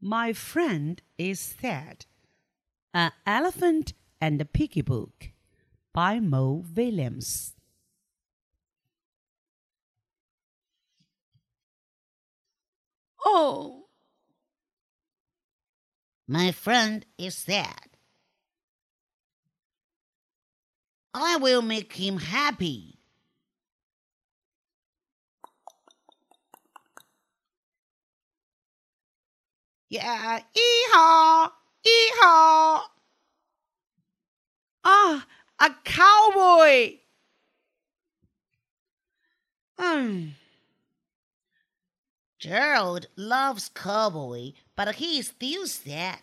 My friend is sad. An Elephant and a Piggy Book by Mo Willems. Oh, My friend is sad. I will make him happy. Yeah, hee-haw, hee-haw. Ah, a cowboy. Hmm. Gerald loves cowboy, but he still sad.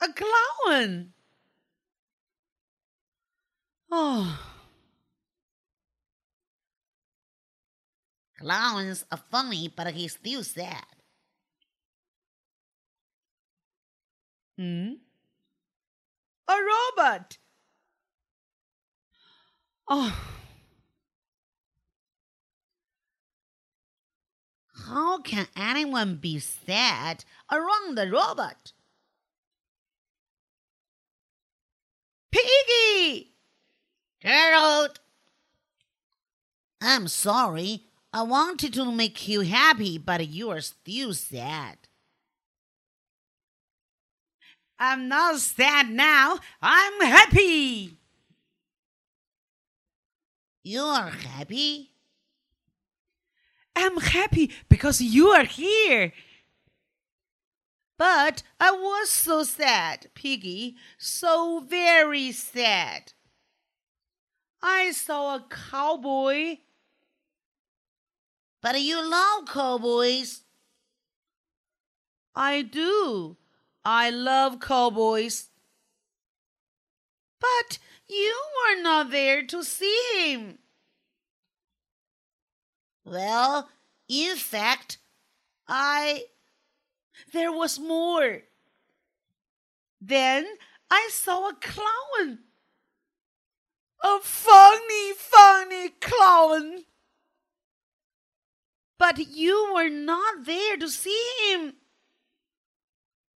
A clown. Oh, Clowns are funny, but he's still sad. hmm? A robot. Oh, How can anyone be sad around the robot? piggy. Gerald! I'm sorry. I wanted to make you happy, but you are still sad. I'm not sad now. I'm happy. You are happy? I'm happy because you are here. But I was so sad, Piggy, so very sad. I saw a cowboy. But you love cowboys. I do. I love cowboys. But you were not there to see him. Well, in fact, I. There was more. Then I saw a clown. A funny, funny clown. But you were not there to see him.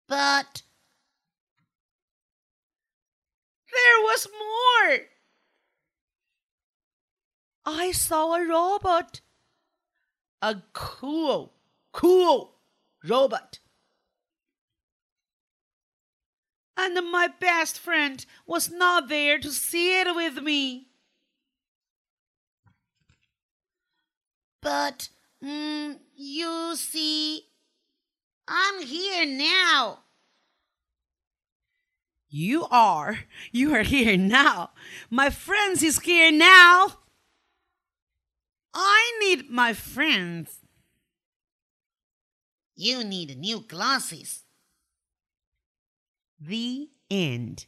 But There was more. I saw a robot. A cool, cool robot. And my best friend was not there to see it with me. But, mm, you see, I'm here now. You are. You are here now. My friends is here now. I need my friends. You need new glasses. The end.